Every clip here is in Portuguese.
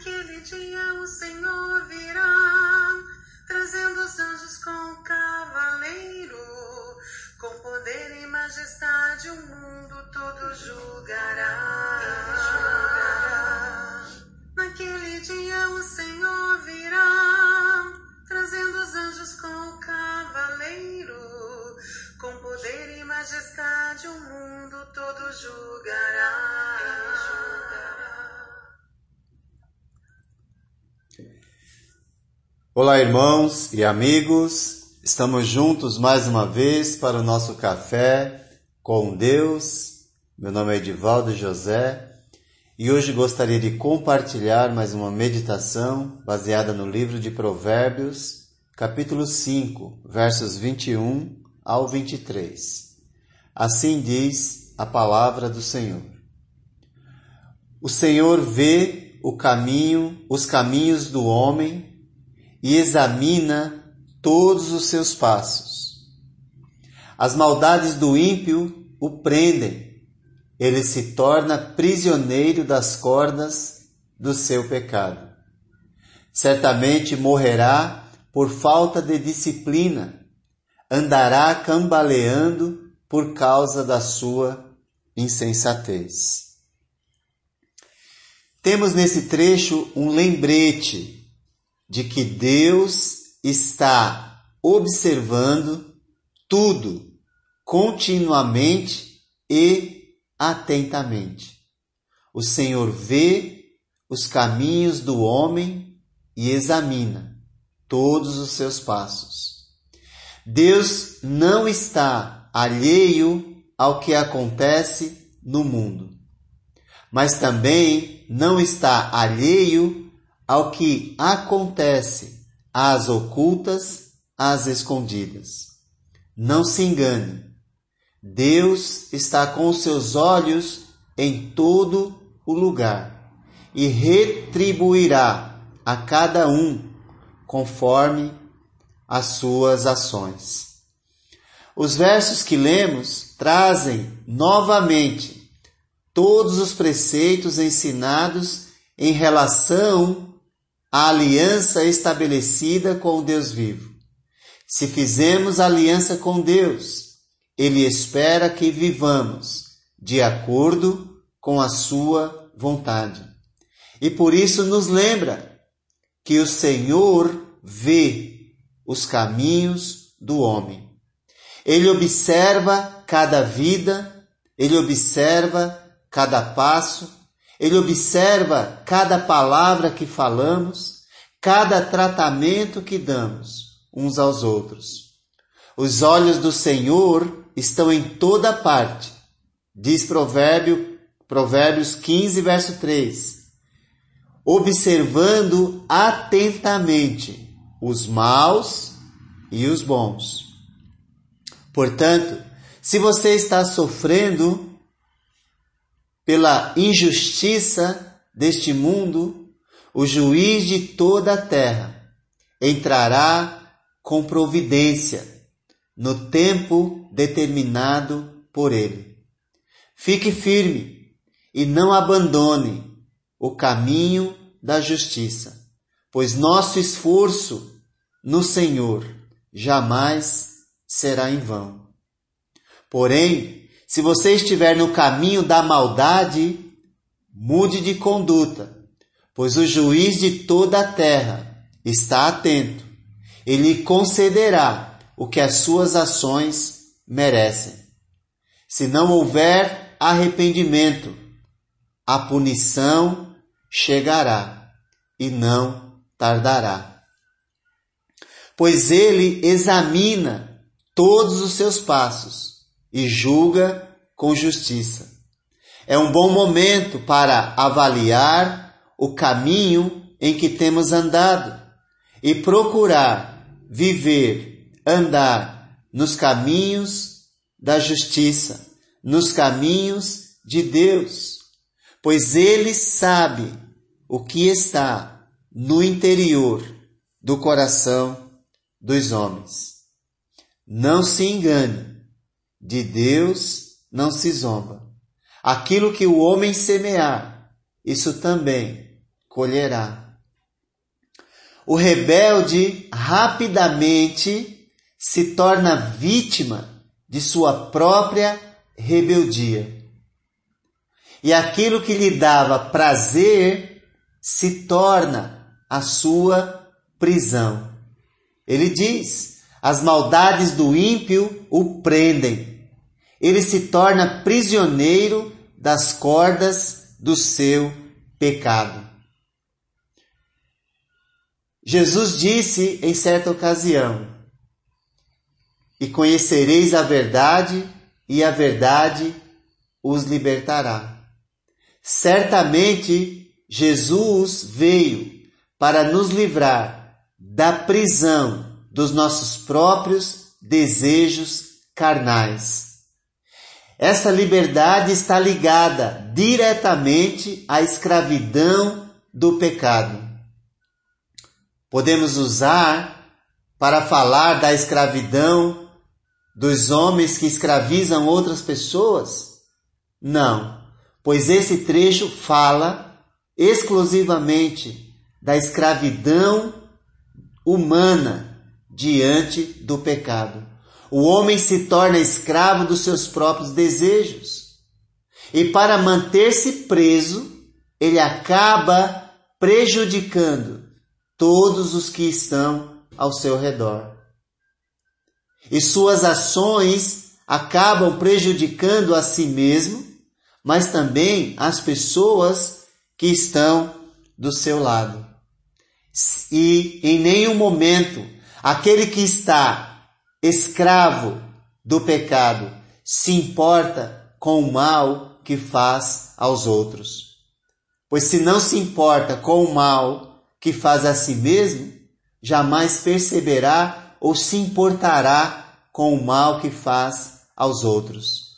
Naquele dia o Senhor virá, trazendo os anjos com o cavaleiro, com poder e majestade o mundo todo julgará. Olá, irmãos e amigos, estamos juntos mais uma vez para o nosso café com Deus. Meu nome é Edivaldo José e hoje gostaria de compartilhar mais uma meditação baseada no livro de Provérbios, capítulo 5, versos 21 ao 23. Assim diz a palavra do Senhor. O Senhor vê o caminho, os caminhos do homem e examina todos os seus passos. As maldades do ímpio o prendem, ele se torna prisioneiro das cordas do seu pecado. Certamente morrerá por falta de disciplina, andará cambaleando por causa da sua insensatez. Temos nesse trecho um lembrete de que Deus está observando tudo continuamente e atentamente. O Senhor vê os caminhos do homem e examina todos os seus passos. Deus não está alheio ao que acontece no mundo, mas também não está alheio ao que acontece às ocultas, às escondidas. Não se engane. Deus está com seus olhos em todo o lugar e retribuirá a cada um conforme as suas ações. Os versos que lemos trazem novamente todos os preceitos ensinados em relação a aliança estabelecida com o Deus vivo. Se fizemos aliança com Deus, Ele espera que vivamos de acordo com a Sua vontade. E por isso nos lembra que o Senhor vê os caminhos do homem. Ele observa cada vida, ele observa cada passo, ele observa cada palavra que falamos, cada tratamento que damos uns aos outros. Os olhos do Senhor estão em toda parte, diz Provérbio, Provérbios 15, verso 3, observando atentamente os maus e os bons. Portanto, se você está sofrendo pela injustiça deste mundo, o juiz de toda a terra entrará com providência no tempo determinado por ele. Fique firme e não abandone o caminho da justiça, pois nosso esforço no Senhor jamais será em vão. Porém, se você estiver no caminho da maldade, mude de conduta, pois o juiz de toda a terra está atento. Ele concederá o que as suas ações merecem. Se não houver arrependimento, a punição chegará e não tardará. Pois ele examina todos os seus passos e julga com justiça. É um bom momento para avaliar o caminho em que temos andado e procurar viver, andar nos caminhos da justiça, nos caminhos de Deus, pois Ele sabe o que está no interior do coração dos homens. Não se engane, de Deus não se zomba. Aquilo que o homem semear, isso também colherá. O rebelde rapidamente se torna vítima de sua própria rebeldia. E aquilo que lhe dava prazer se torna a sua prisão. Ele diz: as maldades do ímpio o prendem. Ele se torna prisioneiro das cordas do seu pecado. Jesus disse em certa ocasião: E conhecereis a verdade, e a verdade os libertará. Certamente Jesus veio para nos livrar da prisão dos nossos próprios desejos carnais. Essa liberdade está ligada diretamente à escravidão do pecado. Podemos usar para falar da escravidão dos homens que escravizam outras pessoas? Não, pois esse trecho fala exclusivamente da escravidão humana diante do pecado. O homem se torna escravo dos seus próprios desejos. E para manter-se preso, ele acaba prejudicando todos os que estão ao seu redor. E suas ações acabam prejudicando a si mesmo, mas também as pessoas que estão do seu lado e em nenhum momento aquele que está escravo do pecado se importa com o mal que faz aos outros. Pois se não se importa com o mal que faz a si mesmo, jamais perceberá ou se importará com o mal que faz aos outros.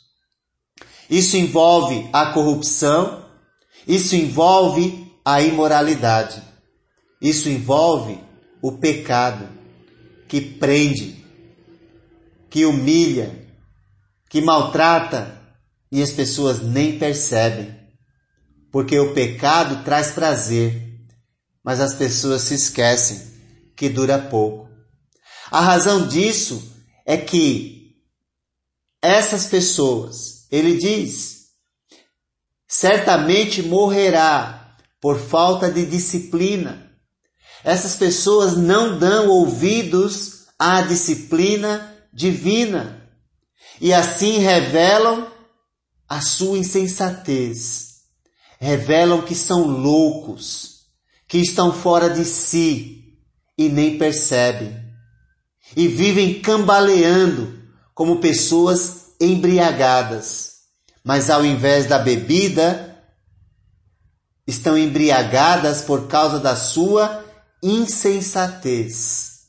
Isso envolve a corrupção, isso envolve a imoralidade. Isso envolve o pecado que prende, que humilha, que maltrata e as pessoas nem percebem. Porque o pecado traz prazer, mas as pessoas se esquecem que dura pouco. A razão disso é que essas pessoas, ele diz, certamente morrerá por falta de disciplina essas pessoas não dão ouvidos à disciplina divina e assim revelam a sua insensatez. Revelam que são loucos, que estão fora de si e nem percebem. E vivem cambaleando como pessoas embriagadas. Mas ao invés da bebida, estão embriagadas por causa da sua insensatez.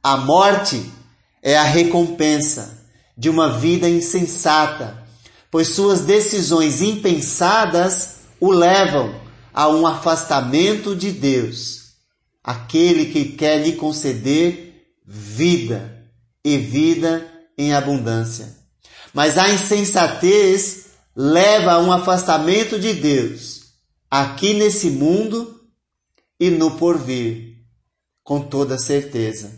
A morte é a recompensa de uma vida insensata, pois suas decisões impensadas o levam a um afastamento de Deus, aquele que quer lhe conceder vida e vida em abundância. Mas a insensatez leva a um afastamento de Deus, aqui nesse mundo e no porvir, com toda certeza.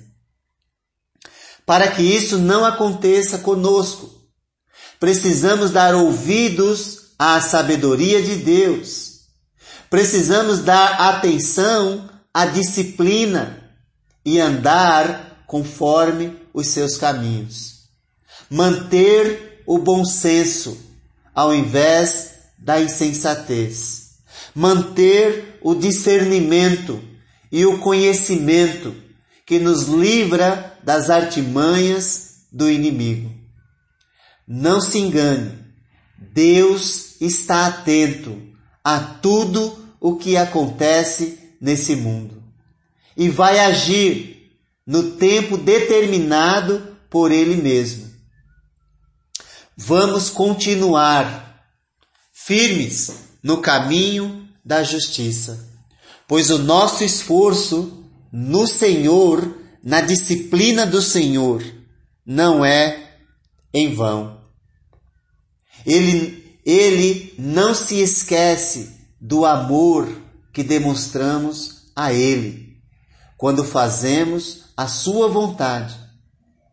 Para que isso não aconteça conosco, precisamos dar ouvidos à sabedoria de Deus. Precisamos dar atenção à disciplina e andar conforme os seus caminhos. Manter o bom senso ao invés da insensatez manter o discernimento e o conhecimento que nos livra das artimanhas do inimigo. Não se engane, Deus está atento a tudo o que acontece nesse mundo e vai agir no tempo determinado por Ele mesmo. Vamos continuar firmes no caminho da justiça, pois o nosso esforço no Senhor, na disciplina do Senhor, não é em vão. Ele, ele não se esquece do amor que demonstramos a Ele, quando fazemos a Sua vontade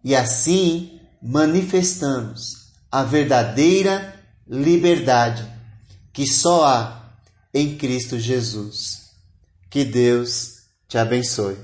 e assim manifestamos a verdadeira liberdade que só há em Cristo Jesus. Que Deus te abençoe.